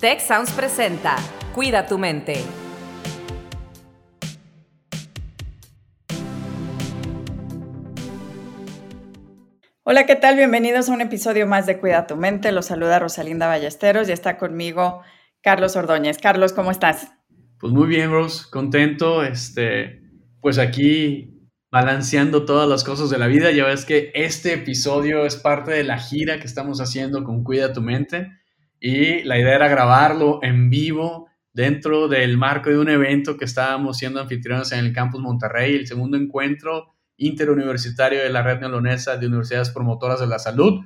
Tech Sounds presenta Cuida tu mente. Hola, ¿qué tal? Bienvenidos a un episodio más de Cuida tu mente. Los saluda Rosalinda Ballesteros y está conmigo Carlos Ordóñez. Carlos, ¿cómo estás? Pues muy bien, Rose, contento. Este, pues aquí balanceando todas las cosas de la vida. Ya ves que este episodio es parte de la gira que estamos haciendo con Cuida tu mente y la idea era grabarlo en vivo dentro del marco de un evento que estábamos siendo anfitriones en el Campus Monterrey, el segundo encuentro interuniversitario de la red neolonesa de universidades promotoras de la salud,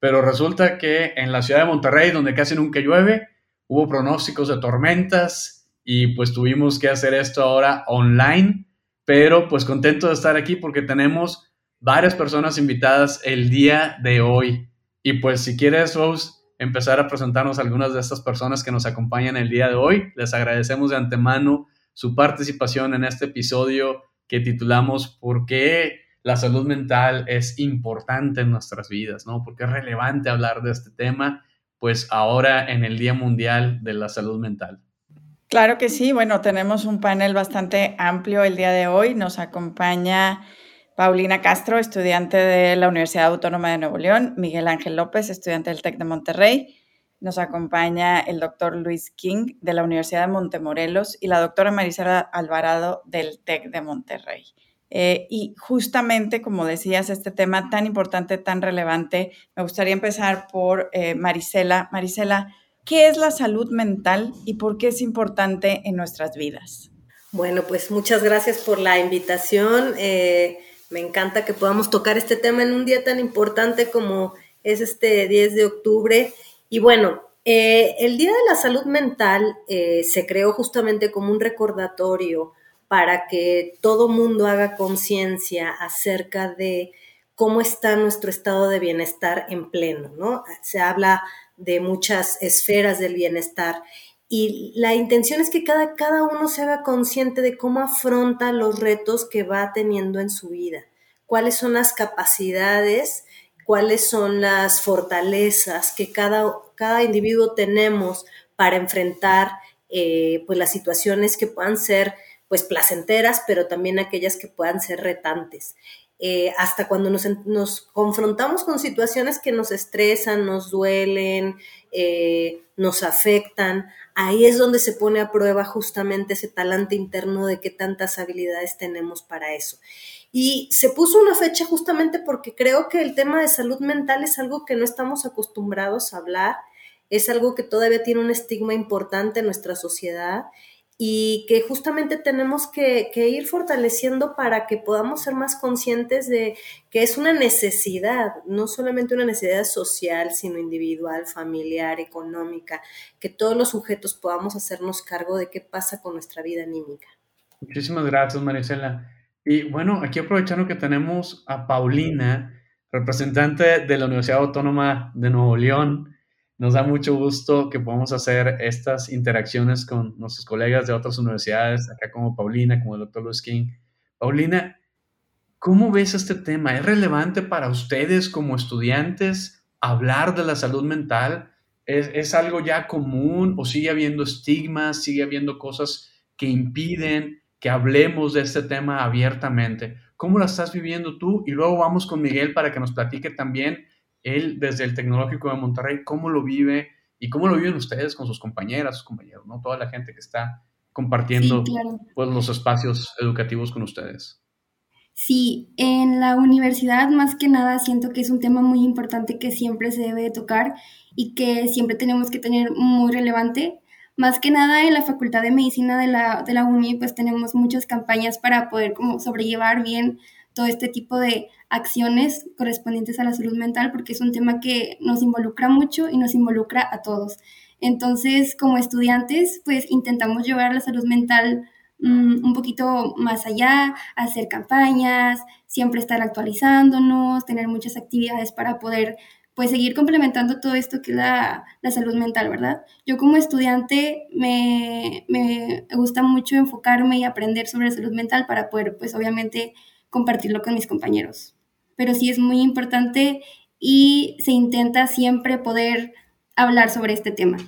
pero resulta que en la ciudad de Monterrey, donde casi nunca llueve, hubo pronósticos de tormentas y pues tuvimos que hacer esto ahora online, pero pues contento de estar aquí porque tenemos varias personas invitadas el día de hoy. Y pues si quieres, Rose, empezar a presentarnos algunas de estas personas que nos acompañan el día de hoy, les agradecemos de antemano su participación en este episodio que titulamos ¿Por qué la salud mental es importante en nuestras vidas? ¿no? ¿Por qué es relevante hablar de este tema? Pues ahora en el Día Mundial de la Salud Mental. Claro que sí. Bueno, tenemos un panel bastante amplio el día de hoy. Nos acompaña Paulina Castro, estudiante de la Universidad Autónoma de Nuevo León, Miguel Ángel López, estudiante del TEC de Monterrey. Nos acompaña el doctor Luis King de la Universidad de Montemorelos y la doctora Marisela Alvarado del TEC de Monterrey. Eh, y justamente, como decías, este tema tan importante, tan relevante, me gustaría empezar por eh, Marisela. Marisela, ¿qué es la salud mental y por qué es importante en nuestras vidas? Bueno, pues muchas gracias por la invitación. Eh, me encanta que podamos tocar este tema en un día tan importante como es este 10 de octubre. Y bueno, eh, el Día de la Salud Mental eh, se creó justamente como un recordatorio para que todo mundo haga conciencia acerca de cómo está nuestro estado de bienestar en pleno, ¿no? Se habla de muchas esferas del bienestar y la intención es que cada, cada uno se haga consciente de cómo afronta los retos que va teniendo en su vida, cuáles son las capacidades cuáles son las fortalezas que cada, cada individuo tenemos para enfrentar eh, pues las situaciones que puedan ser pues placenteras, pero también aquellas que puedan ser retantes. Eh, hasta cuando nos, confrontamos con situaciones que nos estresan, nos duelen, eh, nos afectan, ahí es donde se pone a prueba justamente ese talante interno de qué tantas habilidades tenemos para eso. Y se puso una fecha justamente porque creo que el tema de salud mental es algo que no estamos acostumbrados a hablar, es algo que todavía tiene un estigma importante en nuestra sociedad y que justamente tenemos que, ir fortaleciendo para que podamos ser más conscientes de que es una necesidad, no solamente una necesidad social, sino individual, familiar, económica, que todos los sujetos podamos hacernos cargo de qué pasa con nuestra vida anímica. Muchísimas gracias, Marisela. Y bueno, aquí aprovechando que tenemos a Paulina, representante de la Universidad Autónoma de Nuevo León, nos da mucho gusto que podamos hacer estas interacciones con nuestros colegas de otras universidades, acá como Paulina, como el doctor Luis King. Paulina, ¿cómo ves este tema? ¿Es relevante para ustedes como estudiantes hablar de la salud mental? ¿Es, ¿Es, algo ya común o sigue habiendo estigmas, sigue habiendo cosas que impiden que hablemos de este tema abiertamente. ¿Cómo lo estás viviendo tú? Y luego vamos con Miguel para que nos platique también él desde el Tecnológico de Monterrey, cómo lo vive y cómo lo viven ustedes con sus compañeras, sus compañeros, ¿no? Toda la gente que está compartiendo pues, los espacios educativos con ustedes. Sí, en la universidad más que nada siento que es un tema muy importante que siempre se debe tocar y que siempre tenemos que tener muy relevante más que nada en la Facultad de Medicina de la, de la UNI, pues tenemos muchas campañas para poder como sobrellevar bien todo este tipo de acciones correspondientes a la salud mental, porque es un tema que nos involucra mucho y nos involucra a todos. Entonces, como estudiantes, pues intentamos llevar la salud mental mm, un poquito más allá, hacer campañas, siempre estar actualizándonos, tener muchas actividades para poder pues seguir complementando todo esto que es la, salud mental, ¿verdad? Yo como estudiante me, me, gusta mucho enfocarme y aprender sobre la salud mental para poder, pues obviamente, compartirlo con mis compañeros. Pero sí es muy importante y se intenta siempre poder hablar sobre este tema.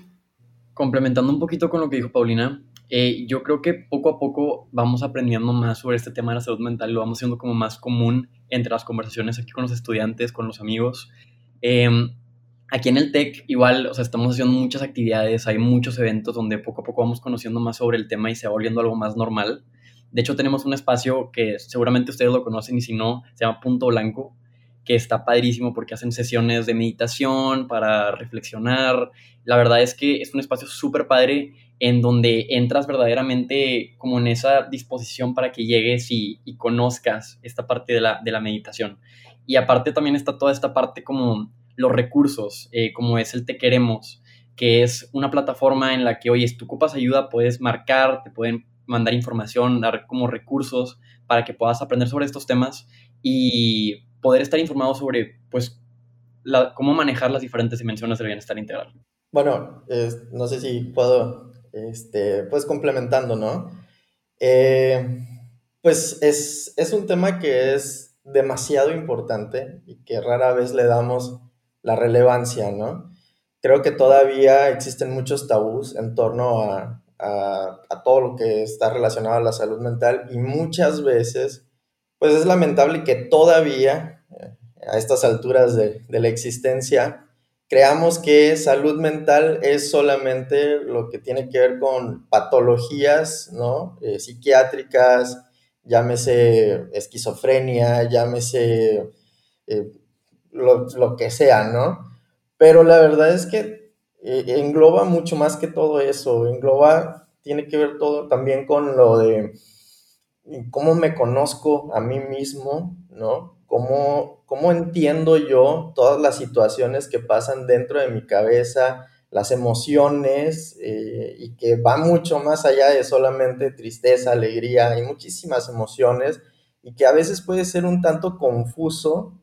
complementando un poquito con lo que dijo Paulina, eh, yo creo que poco a poco vamos aprendiendo más sobre este tema de la salud mental, lo vamos haciendo como más común entre las conversaciones aquí con los estudiantes, con los amigos. Em, aquí en el TEC igual, o sea, estamos haciendo muchas actividades, hay muchos eventos donde poco a poco vamos conociendo más sobre el tema y se va volviendo algo más normal. De hecho, tenemos un espacio que seguramente ustedes lo conocen y si no, se llama Punto Blanco, que está padrísimo porque hacen sesiones de meditación para reflexionar. La verdad es que es un espacio súper padre en donde entras verdaderamente como en esa disposición para que llegues y, conozcas esta parte de la, meditación. Y aparte también está toda esta parte como los recursos, eh, como es el Te Queremos, que es una plataforma en la que, oye, si tú ocupas ayuda, puedes marcar, te pueden mandar información, dar como recursos para que puedas aprender sobre estos temas y poder estar informado sobre, pues, cómo manejar las diferentes dimensiones del bienestar integral. Bueno, no sé si puedo este, pues complementando, ¿no? Eh, pues es, es un tema que es demasiado importante y que rara vez le damos la relevancia, ¿no? Creo que todavía existen muchos tabús en torno a, a, todo lo que está relacionado a la salud mental y muchas veces, pues es lamentable que todavía eh, a estas alturas de, la existencia, creamos que salud mental es solamente lo que tiene que ver con patologías, ¿no? Eh, psiquiátricas, llámese esquizofrenia, llámese eh, lo, que sea, ¿no? Pero la verdad es que eh, engloba mucho más que todo eso, engloba, tiene que ver todo también con lo de cómo me conozco a mí mismo, ¿no? cómo, cómo entiendo yo todas las situaciones que pasan dentro de mi cabeza, las emociones, eh, y que va mucho más allá de solamente tristeza, alegría, hay muchísimas emociones, y que a veces puede ser un tanto confuso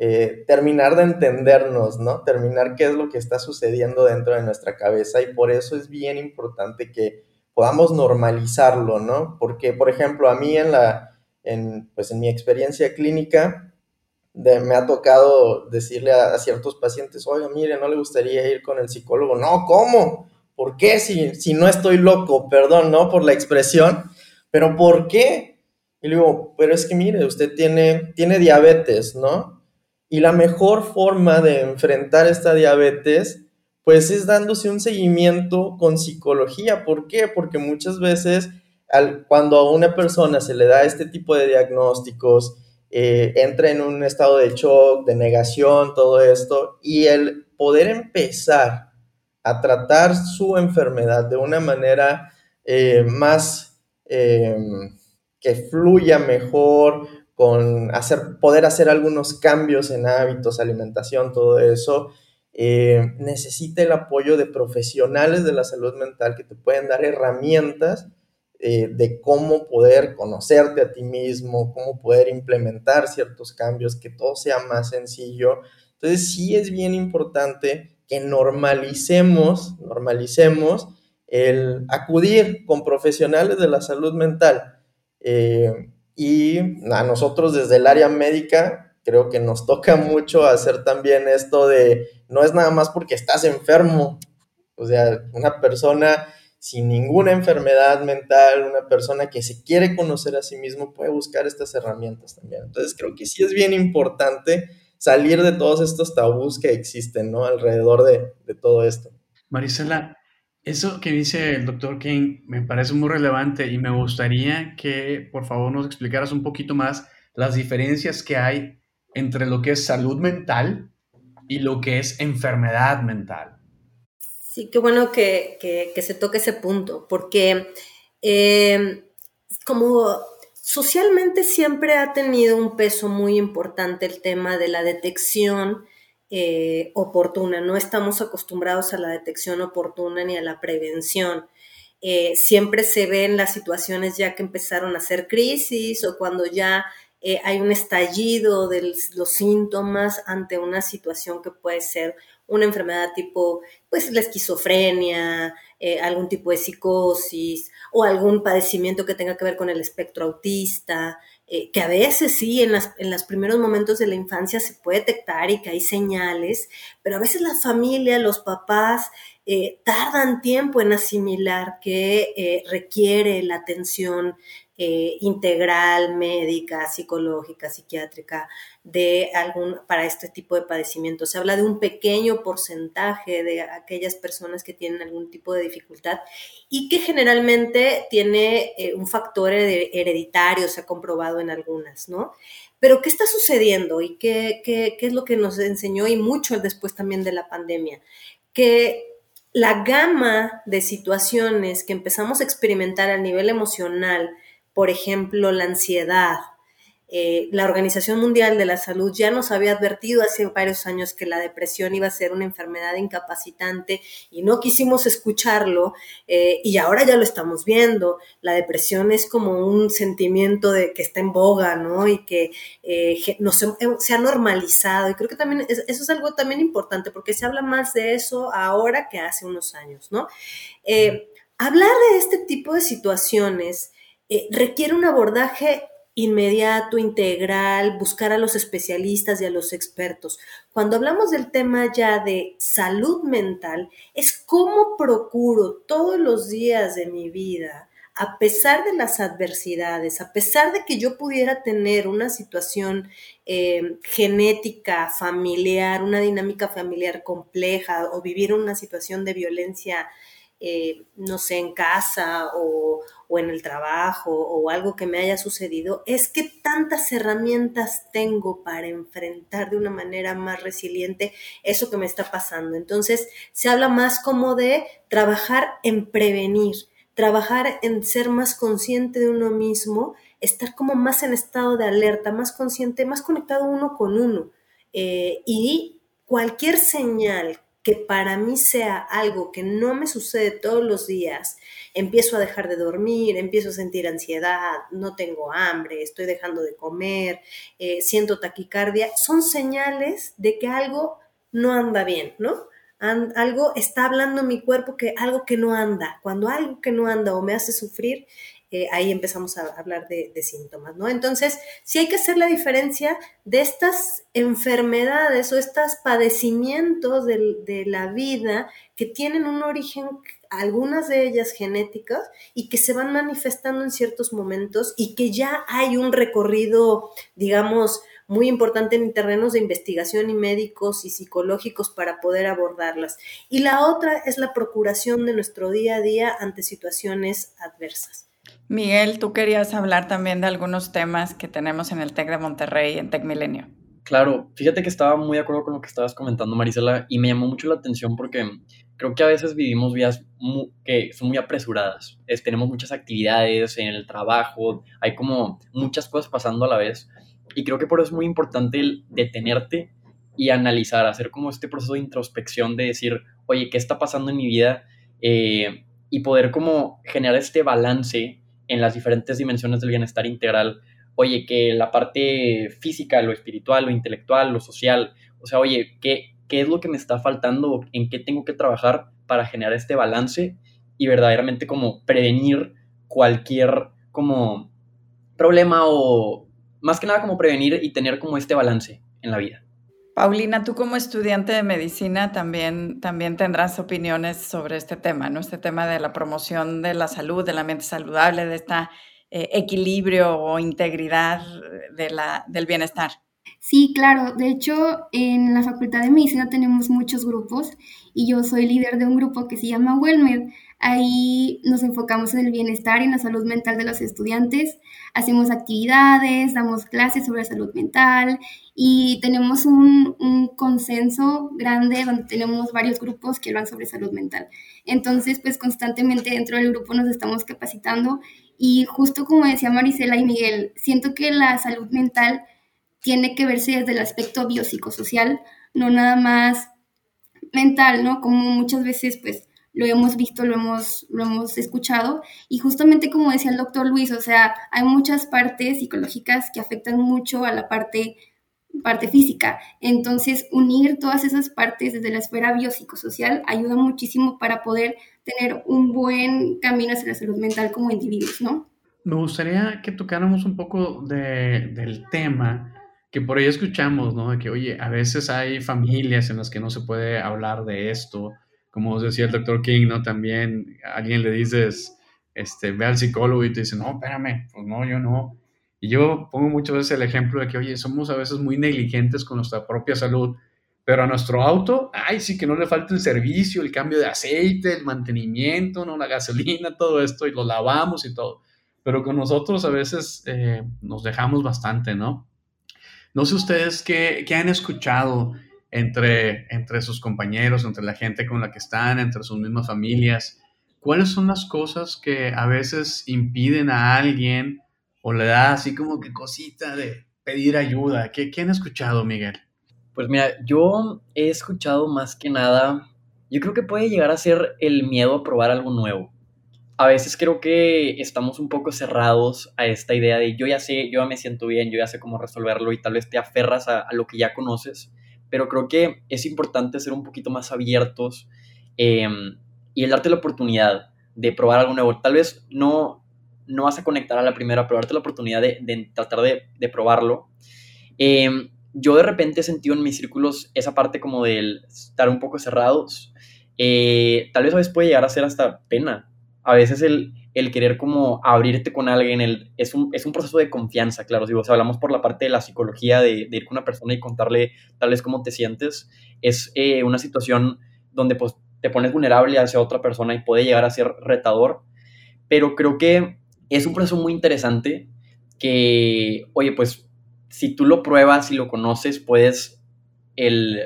eh, terminar de entendernos, ¿no? Terminar qué es lo que está sucediendo dentro de nuestra cabeza, y por eso es bien importante que podamos normalizarlo, ¿no? Porque, por ejemplo, a mí en la, en, pues en mi experiencia clínica, me ha tocado decirle a, ciertos pacientes, oiga, mire, no le gustaría ir con el psicólogo. No, ¿cómo? ¿Por qué? Si, si no estoy loco, perdón, ¿no? Por la expresión, pero ¿por qué? Y le digo, pero es que mire, usted tiene, tiene diabetes, ¿no? Y la mejor forma de enfrentar esta diabetes, pues es dándose un seguimiento con psicología. ¿Por qué? Porque muchas veces al, cuando a una persona se le da este tipo de diagnósticos, eh, entra en un estado de shock, de negación, todo esto, y el poder empezar a tratar su enfermedad de una manera eh, más em, que fluya mejor, con hacer, poder hacer algunos cambios en hábitos, alimentación, todo eso, eh, necesita el apoyo de profesionales de la salud mental que te pueden dar herramientas eh, de cómo poder conocerte a ti mismo, cómo poder implementar ciertos cambios, que todo sea más sencillo. Entonces sí es bien importante que normalicemos, normalicemos el acudir con profesionales de la salud mental. Eh, y a nosotros desde el área médica creo que nos toca mucho hacer también esto de no es nada más porque estás enfermo. O sea, una persona sin ninguna enfermedad mental, una persona que se quiere conocer a sí mismo puede buscar estas herramientas también. Entonces creo que sí es bien importante salir de todos estos tabús que existen, ¿no? Alrededor de, de todo esto. Marisela, eso que dice el doctor King me parece muy relevante y me gustaría que por favor nos explicaras un poquito más las diferencias que hay entre lo que es salud mental y lo que es enfermedad mental. Sí, qué bueno que, se toque ese punto, porque eh, como socialmente siempre ha tenido un peso muy importante el tema de la detección eh, oportuna. No estamos acostumbrados a la detección oportuna ni a la prevención. Eh, siempre se ven las situaciones ya que empezaron a ser crisis o cuando ya hay un estallido de los síntomas ante una situación que puede ser una enfermedad tipo, pues la esquizofrenia, eh, algún tipo de psicosis o algún padecimiento que tenga que ver con el espectro autista, eh, que a veces sí, en, las, en los primeros momentos de la infancia se puede detectar y que hay señales, pero a veces la familia, los papás, eh, tardan tiempo en asimilar que eh, requiere la atención eh, integral, médica, psicológica, psiquiátrica, de algún, para este tipo de padecimiento. Se habla de un pequeño porcentaje de aquellas personas que tienen algún tipo de dificultad y que generalmente tiene un factor hereditario, se ha comprobado en algunas, ¿no? Pero, ¿qué está sucediendo y qué, qué, qué es lo que nos enseñó y mucho después también de la pandemia? Que la gama de situaciones que empezamos a experimentar a nivel emocional, por ejemplo, la ansiedad, eh, la Organización Mundial de la Salud ya nos había advertido hace varios años que la depresión iba a ser una enfermedad incapacitante y no quisimos escucharlo eh, y ahora ya lo estamos viendo. La depresión es como un sentimiento de que está en boga, ¿no? Y que eh, se, ha normalizado y creo que también eso es algo también importante porque se habla más de eso ahora que hace unos años, ¿no? hablar de este tipo de situaciones requiere un abordaje inmediato, integral, buscar a los especialistas y a los expertos. Cuando hablamos del tema ya de salud mental, es cómo procuro todos los días de mi vida, a pesar de las adversidades, a pesar de que yo pudiera tener una situación eh, genética, familiar, una dinámica familiar compleja o vivir una situación de violencia eh, no sé, en casa o, en el trabajo o algo que me haya sucedido, es que tantas herramientas tengo para enfrentar de una manera más resiliente eso que me está pasando. Entonces, se habla más como de trabajar en prevenir, trabajar en ser más consciente de uno mismo, estar como más en estado de alerta, más consciente, más conectado uno con uno. Eh, y cualquier señal que para mí sea algo que no me sucede todos los días, empiezo a dejar de dormir, empiezo a sentir ansiedad, no tengo hambre, estoy dejando de comer, eh, siento taquicardia, son señales de que algo no anda bien, ¿no? algo está hablando mi cuerpo que algo que no anda. Cuando algo que no anda o me hace sufrir, eh, ahí empezamos a hablar de, síntomas, ¿no? Entonces, sí hay que hacer la diferencia de estas enfermedades o estos padecimientos de, la vida que tienen un origen, algunas de ellas genéticas, y que se van manifestando en ciertos momentos y que ya hay un recorrido, digamos, muy importante en terrenos de investigación y médicos y psicológicos para poder abordarlas. Y la otra es la procuración de nuestro día a día ante situaciones adversas. Miguel, tú querías hablar también de algunos temas que tenemos en el TEC de Monterrey, en TEC Milenio. Claro, fíjate que estaba muy de acuerdo con lo que estabas comentando, Marisela, y me llamó mucho la atención porque creo que a veces vivimos vidas que son muy apresuradas. tenemos muchas actividades en el trabajo, hay como muchas cosas pasando a la vez, y creo que por eso es muy importante detenerte y analizar, hacer como este proceso de introspección de decir, oye, ¿qué está pasando en mi vida? Eh, y poder como generar este balance en las diferentes dimensiones del bienestar integral. Oye, que la parte física, lo espiritual, lo intelectual, lo social, o sea, oye, ¿qué, qué es lo que me está faltando? ¿En qué tengo que trabajar para generar este balance y verdaderamente como prevenir cualquier como problema o más que nada como prevenir y tener como este balance en la vida? Paulina, tú como estudiante de medicina también, también tendrás opiniones sobre este tema, ¿no? Este tema de la promoción de la salud, del ambiente saludable, de este equilibrio o integridad de la, del bienestar. Sí, claro. De hecho, en la Facultad de Medicina tenemos muchos grupos y yo soy líder de un grupo que se llama WellMed. Ahí nos enfocamos en el bienestar y en la salud mental de los estudiantes. Hacemos actividades, damos clases sobre salud mental y tenemos un, consenso grande donde tenemos varios grupos que hablan sobre salud mental. Entonces, pues constantemente dentro del grupo nos estamos capacitando y justo como decía Marisela y Miguel, siento que la salud mental tiene que verse desde el aspecto biopsicosocial, no nada más mental, ¿no? Como muchas veces, pues, lo hemos visto, lo hemos, lo hemos escuchado. Y justamente como decía el doctor Luis, o sea, hay muchas partes psicológicas que afectan mucho a la parte, parte física. Entonces, unir todas esas partes desde la esfera biopsicosocial ayuda muchísimo para poder tener un buen camino hacia la salud mental como individuos, ¿no? Me gustaría que tocáramos un poco de, del tema que por ahí escuchamos, ¿no? De que, oye, a veces hay familias en las que no se puede hablar de esto, como decía el doctor King, ¿no? También a alguien le dices, este, ve al psicólogo y te dice, no, espérame, pues no, yo no. Y yo pongo muchas veces el ejemplo de que, oye, somos a veces muy negligentes con nuestra propia salud, pero a nuestro auto, ay, sí que no le falta el servicio, el cambio de aceite, el mantenimiento, ¿no? La gasolina, todo esto, y lo lavamos y todo. Pero con nosotros a veces eh, nos dejamos bastante, ¿no? No sé ustedes qué, qué han escuchado entre, entre sus compañeros, entre la gente con la que están, entre sus mismas familias. ¿Cuáles son las cosas que a veces impiden a alguien o le da así como que cosita de pedir ayuda? ¿Qué, qué han escuchado, Miguel? Pues mira, yo he escuchado más que nada, yo creo que puede llegar a ser el miedo a probar algo nuevo. A veces creo que estamos un poco cerrados a esta idea de yo ya sé, yo ya me siento bien, yo ya sé cómo resolverlo y tal vez te aferras a, a lo que ya conoces pero creo que es importante ser un poquito más abiertos em, y el darte la oportunidad de probar algo nuevo. Tal vez no, no vas a conectar a la primera, pero darte la oportunidad de, tratar de, probarlo. Em, yo de repente he sentido en mis círculos esa parte como del estar un poco cerrados. Eh, tal vez a veces puede llegar a ser hasta pena. A veces el, el querer como abrirte con alguien, es, un, es un proceso de confianza, claro. Si hablamos por la parte de la psicología, de, ir con una persona y contarle tal vez cómo te sientes, es eh, una situación donde pues te pones vulnerable hacia otra persona y puede llegar a ser retador. Pero creo que es un proceso muy interesante que, oye, pues si tú lo pruebas y lo conoces, puedes, el,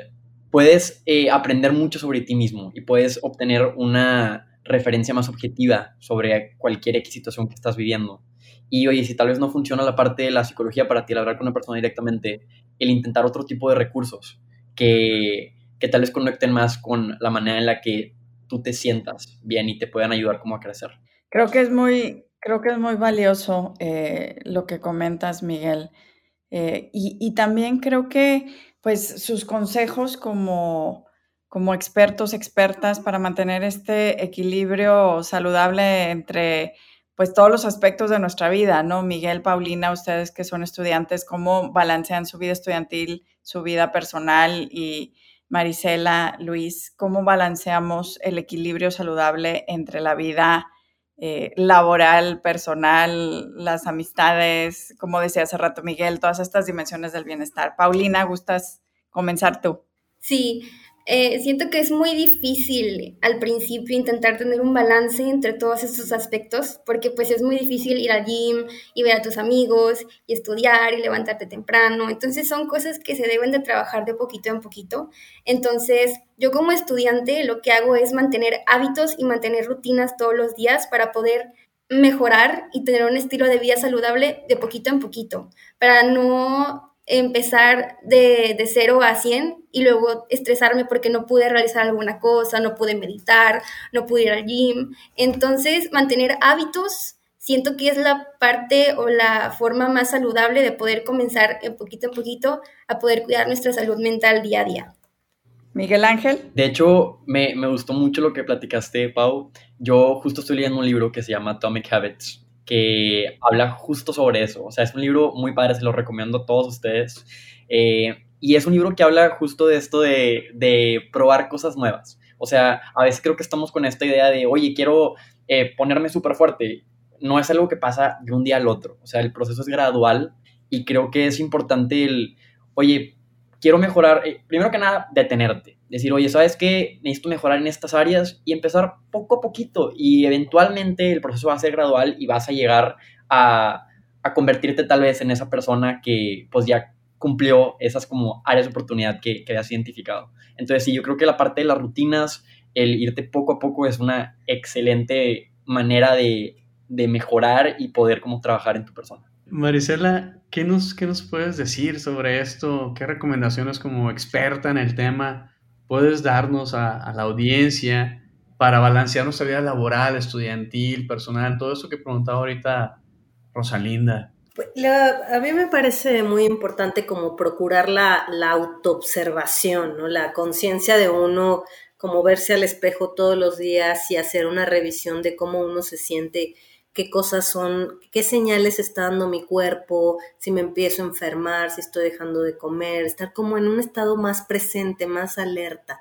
puedes eh, aprender mucho sobre ti mismo y puedes obtener una referencia más objetiva sobre cualquier situación que estás viviendo. Y oye, si tal vez no funciona la parte de la psicología para ti, hablar con una persona directamente, el intentar otro tipo de recursos que, que tal vez conecten más con la manera en la que tú te sientas bien y te puedan ayudar como a crecer. Creo que es muy, creo que es muy valioso eh, lo que comentas, Miguel. Eh, y, y, también creo que pues sus consejos como como expertos, expertas, para mantener este equilibrio saludable entre pues todos los aspectos de nuestra vida, ¿no? Miguel, Paulina, ustedes que son estudiantes, ¿cómo balancean su vida estudiantil, su vida personal? Y Marisela, Luis, ¿cómo balanceamos el equilibrio saludable entre la vida eh, laboral, personal, las amistades, como decía hace rato Miguel, todas estas dimensiones del bienestar? Paulina, ¿gustas comenzar tú? Sí, eh, siento que es muy difícil al principio intentar tener un balance entre todos estos aspectos, porque pues es muy difícil ir al gym y ver a tus amigos y estudiar y levantarte temprano. Entonces son cosas que se deben de trabajar de poquito en poquito. Entonces yo como estudiante lo que hago es mantener hábitos y mantener rutinas todos los días para poder mejorar y tener un estilo de vida saludable de poquito en poquito, para no empezar de, de 0 a 100 y luego estresarme porque no pude realizar alguna cosa, no pude meditar, no pude ir al gym. Entonces, mantener hábitos siento que es la parte o la forma más saludable de poder comenzar en poquito en poquito a poder cuidar nuestra salud mental día a día. Miguel Ángel. De hecho, me, me gustó mucho lo que platicaste, Pau. Yo justo estoy leyendo un libro que se llama Atomic Habits que habla justo sobre eso. O sea, es un libro muy padre, se lo recomiendo a todos ustedes. Eh, y es un libro que habla justo de esto de, de, probar cosas nuevas. O sea, a veces creo que estamos con esta idea de, oye, quiero eh, ponerme súper fuerte. No es algo que pasa de un día al otro. O sea, el proceso es gradual y creo que es importante el, oye, quiero mejorar, eh, primero que nada, detenerte. Decir, oye, ¿sabes qué? Necesito mejorar en estas áreas y empezar poco a poquito. Y eventualmente el proceso va a ser gradual y vas a llegar a, convertirte tal vez en esa persona que pues ya cumplió esas como áreas de oportunidad que, que has identificado. Entonces, sí, yo creo que la parte de las rutinas, el irte poco a poco es una excelente manera de, de mejorar y poder como trabajar en tu persona. Marisela, ¿qué nos, ¿qué nos puedes decir sobre esto? ¿Qué recomendaciones como experta en el tema puedes darnos a, la audiencia para balancear nuestra vida laboral, estudiantil, personal, todo eso que preguntaba ahorita Rosalinda? Pues, a mí me parece muy importante como procurar la, la autoobservación, ¿no? la conciencia de uno, como verse al espejo todos los días y hacer una revisión de cómo uno se siente qué cosas son, qué señales está dando mi cuerpo, si me empiezo a enfermar, si estoy dejando de comer, estar como en un estado más presente, más alerta.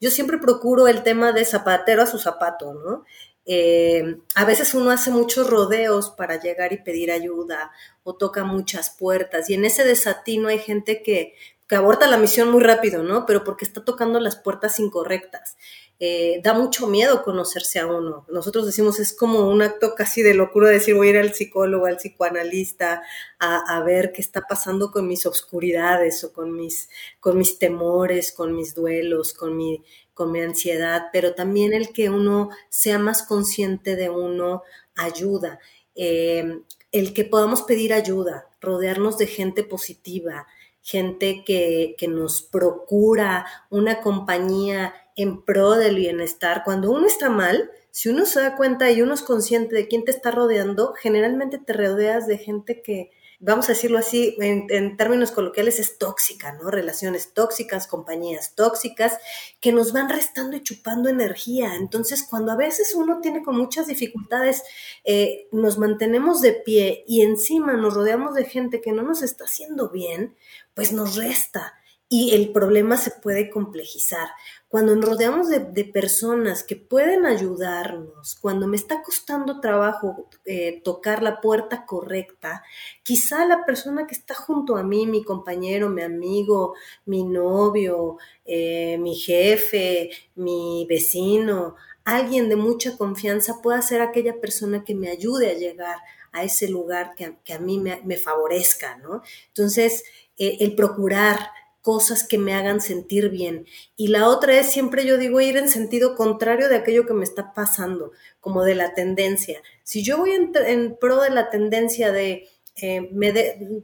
yo siempre procuro el tema de zapatero a su zapato, ¿no? Eh, a veces uno hace muchos rodeos para llegar y pedir ayuda o toca muchas puertas y en ese desatino hay gente que, que aborta la misión muy rápido, ¿no? Pero porque está tocando las puertas incorrectas. Eh, da mucho miedo conocerse a uno. Nosotros decimos es como un acto casi de locura decir voy a ir al psicólogo, al psicoanalista, a, ver qué está pasando con mis obscuridades o con mis, con mis temores, con mis duelos, con mi, con mi ansiedad, pero también el que uno sea más consciente de uno ayuda. Eh, el que podamos pedir ayuda, rodearnos de gente positiva, gente que, que nos procura una compañía en pro del bienestar. Cuando uno está mal, si uno se da cuenta y uno es consciente de quién te está rodeando, generalmente te rodeas de gente que, vamos a decirlo así, en, términos coloquiales, es tóxica, ¿no? Relaciones tóxicas, compañías tóxicas, que nos van restando y chupando energía. Entonces, cuando a veces uno tiene con muchas dificultades, eh, nos mantenemos de pie y encima nos rodeamos de gente que no nos está haciendo bien, pues nos resta y el problema se puede complejizar. Cuando nos rodeamos de, personas que pueden ayudarnos, cuando me está costando trabajo eh, tocar la puerta correcta, quizá la persona que está junto a mí, mi compañero, mi amigo, mi novio, eh, mi jefe, mi vecino, alguien de mucha confianza pueda ser aquella persona que me ayude a llegar a ese lugar que, a mí me, favorezca, ¿no? Entonces, eh, el procurar cosas que me hagan sentir bien. Y la otra es siempre yo digo ir en sentido contrario de aquello que me está pasando, como de la tendencia. Si yo voy en, pro de la tendencia de, eh, me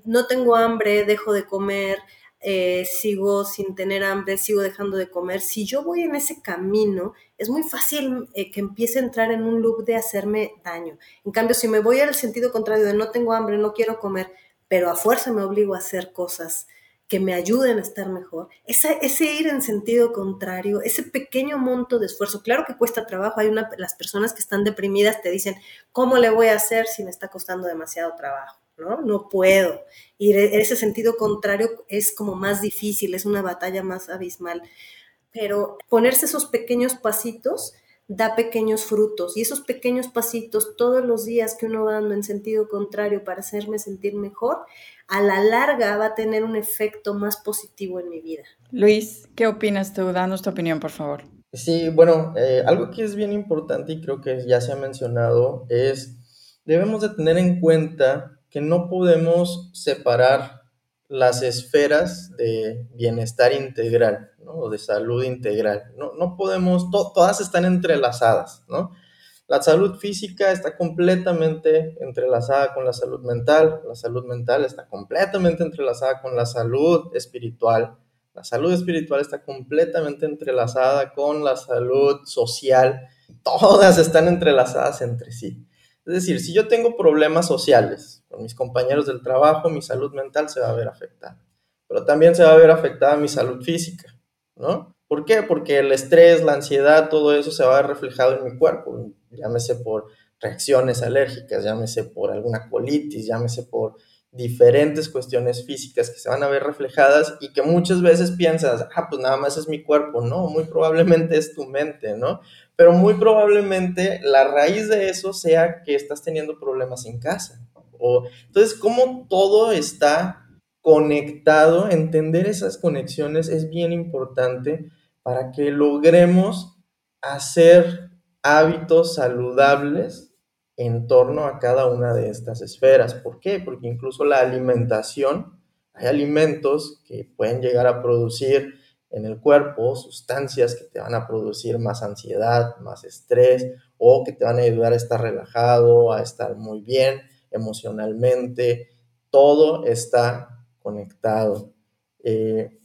no tengo hambre, dejo de comer, eh, sigo sin tener hambre, sigo dejando de comer, si yo voy en ese camino, es muy fácil eh, que empiece a entrar en un loop de hacerme daño. En cambio, si me voy al sentido contrario de no tengo hambre, no quiero comer, pero a fuerza me obligo a hacer cosas que me ayuden a estar mejor, ese, ese ir en sentido contrario, ese pequeño monto de esfuerzo, claro que cuesta trabajo, hay una, las personas que están deprimidas te dicen, ¿cómo le voy a hacer si me está costando demasiado trabajo? ¿no? No puedo. Y ese sentido contrario es como más difícil, es una batalla más abismal. Pero ponerse esos pequeños pasitos da pequeños frutos y esos pequeños pasitos todos los días que uno va dando en sentido contrario para hacerme sentir mejor, a la larga va a tener un efecto más positivo en mi vida. Luis, ¿qué opinas tú? Danos tu opinión, por favor. Sí, bueno, eh, algo que es bien importante y creo que ya se ha mencionado es, debemos de tener en cuenta que no podemos separar las esferas de bienestar integral, ¿no? O de salud integral. No, no podemos, todas están entrelazadas, ¿no? La salud física está completamente entrelazada con la salud mental, la salud mental está completamente entrelazada con la salud espiritual, la salud espiritual está completamente entrelazada con la salud social, todas están entrelazadas entre sí. Es decir, si yo tengo problemas sociales con mis compañeros del trabajo, mi salud mental se va a ver afectada, pero también se va a ver afectada mi salud física, ¿no? ¿Por qué? Porque el estrés, la ansiedad, todo eso se va a ver reflejado en mi cuerpo, llámese por reacciones alérgicas, llámese por alguna colitis, llámese por diferentes cuestiones físicas que se van a ver reflejadas y que muchas veces piensas, ah, pues nada más es mi cuerpo, no, muy probablemente es tu mente, ¿no? Pero muy probablemente la raíz de eso sea que estás teniendo problemas en casa. O, entonces, ¿cómo todo está conectado? Entender esas conexiones es bien importante para que logremos hacer hábitos saludables en torno a cada una de estas esferas. ¿Por qué? Porque incluso la alimentación, hay alimentos que pueden llegar a producir en el cuerpo sustancias que te van a producir más ansiedad, más estrés o que te van a ayudar a estar relajado, a estar muy bien emocionalmente. Todo está conectado. Eh,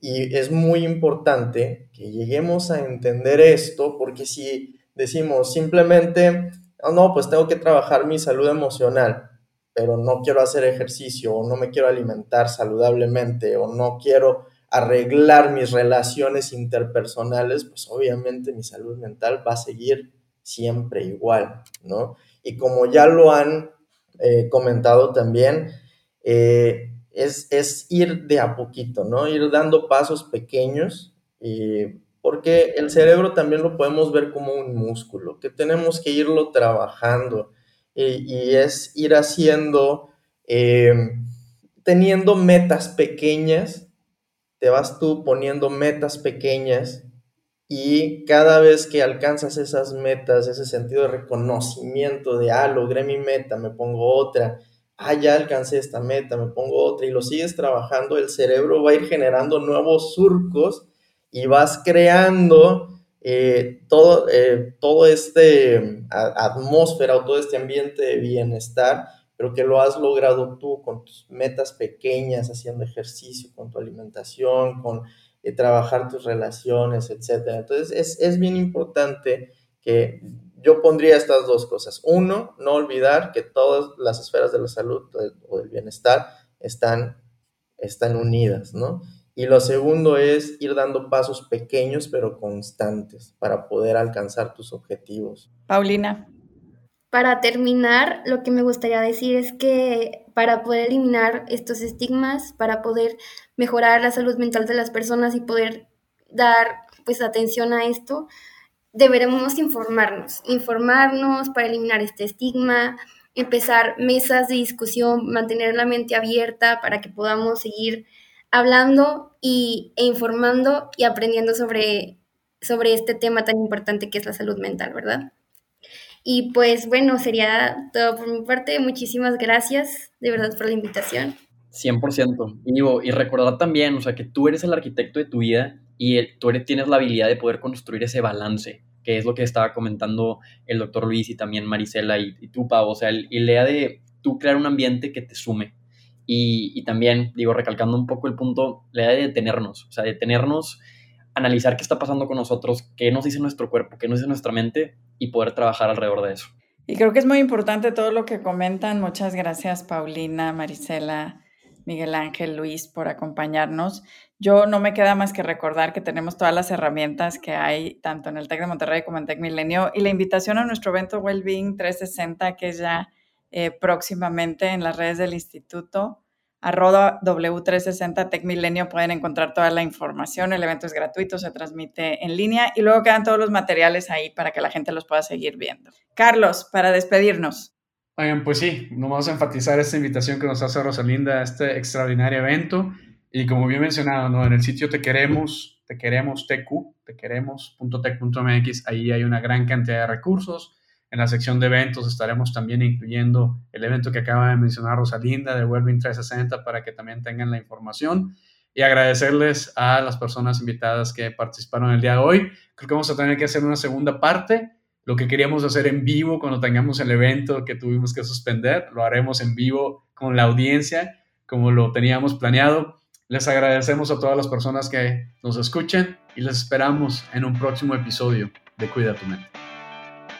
y es muy importante que lleguemos a entender esto porque si decimos simplemente no, no, pues tengo que trabajar mi salud emocional, pero no quiero hacer ejercicio o no me quiero alimentar saludablemente o no quiero arreglar mis relaciones interpersonales, pues obviamente mi salud mental va a seguir siempre igual, ¿no? Y como ya lo han eh, comentado también, eh, es, es, ir de a poquito, ¿no? Ir dando pasos pequeños. y porque el cerebro también lo podemos ver como un músculo, que tenemos que irlo trabajando y, es ir haciendo, eh, teniendo metas pequeñas, te vas tú poniendo metas pequeñas y cada vez que alcanzas esas metas, ese sentido de reconocimiento de, ah, logré mi meta, me pongo otra, ah, ya alcancé esta meta, me pongo otra, y lo sigues trabajando, el cerebro va a ir generando nuevos surcos y vas creando eh, todo, eh, todo este atmósfera o todo este ambiente de bienestar, pero que lo has logrado tú con tus metas pequeñas, haciendo ejercicio, con tu alimentación, con eh, trabajar tus relaciones, etc. Entonces es, es bien importante que yo pondría estas dos cosas. Uno, no olvidar que todas las esferas de la salud o del bienestar están, están unidas, ¿no? Y lo segundo es ir dando pasos pequeños pero constantes para poder alcanzar tus objetivos. Paulina. Para terminar, lo que me gustaría decir es que para poder eliminar estos estigmas, para poder mejorar la salud mental de las personas y poder dar pues atención a esto, deberemos informarnos, informarnos para eliminar este estigma, empezar mesas de discusión, mantener la mente abierta para que podamos seguir hablando y, e informando y aprendiendo sobre, sobre este tema tan importante que es la salud mental, ¿verdad? Y pues bueno, sería todo por mi parte. Muchísimas gracias de verdad por la invitación. 100%. Y, digo, y recordar también, o sea, que tú eres el arquitecto de tu vida y tú eres, tienes la habilidad de poder construir ese balance, que es lo que estaba comentando el doctor Luis y también Marisela y, tú, Pau. O sea, el, la idea de tú crear un ambiente que te sume. Y, también, digo, recalcando un poco el punto, la idea de detenernos, o sea, detenernos, analizar qué está pasando con nosotros, qué nos dice nuestro cuerpo, qué nos dice nuestra mente y poder trabajar alrededor de eso. Y creo que es muy importante todo lo que comentan. Muchas gracias, Paulina, Marisela, Miguel Ángel, Luis, por acompañarnos. Yo no me queda más que recordar que tenemos todas las herramientas que hay tanto en el TEC de Monterrey como en TEC Milenio y la invitación a nuestro evento Wellbeing 360 que es ya eh, próximamente en las redes del instituto arroba W360 Tech Milenio pueden encontrar toda la información. El evento es gratuito, se transmite en línea y luego quedan todos los materiales ahí para que la gente los pueda seguir viendo. Carlos, para despedirnos. Oigan, pues sí, a enfatizar esta invitación que nos hace Rosalinda a este extraordinario evento. Y como bien mencionado, ¿no? en el sitio Te Queremos, Te Queremos TQ, Te Queremos.tech.mx, ahí hay una gran cantidad de recursos. En la sección de eventos estaremos también incluyendo el evento que acaba de mencionar Rosalinda de Wellbeing 360 para que también tengan la información y agradecerles a las personas invitadas que participaron el día de hoy. Creo que vamos a tener que hacer una segunda parte lo que queríamos hacer en vivo cuando tengamos el evento que tuvimos que suspender, lo haremos en vivo con la audiencia como lo teníamos planeado. Les agradecemos a todas las personas que nos escuchen y les esperamos en un próximo episodio de Cuida tu mente.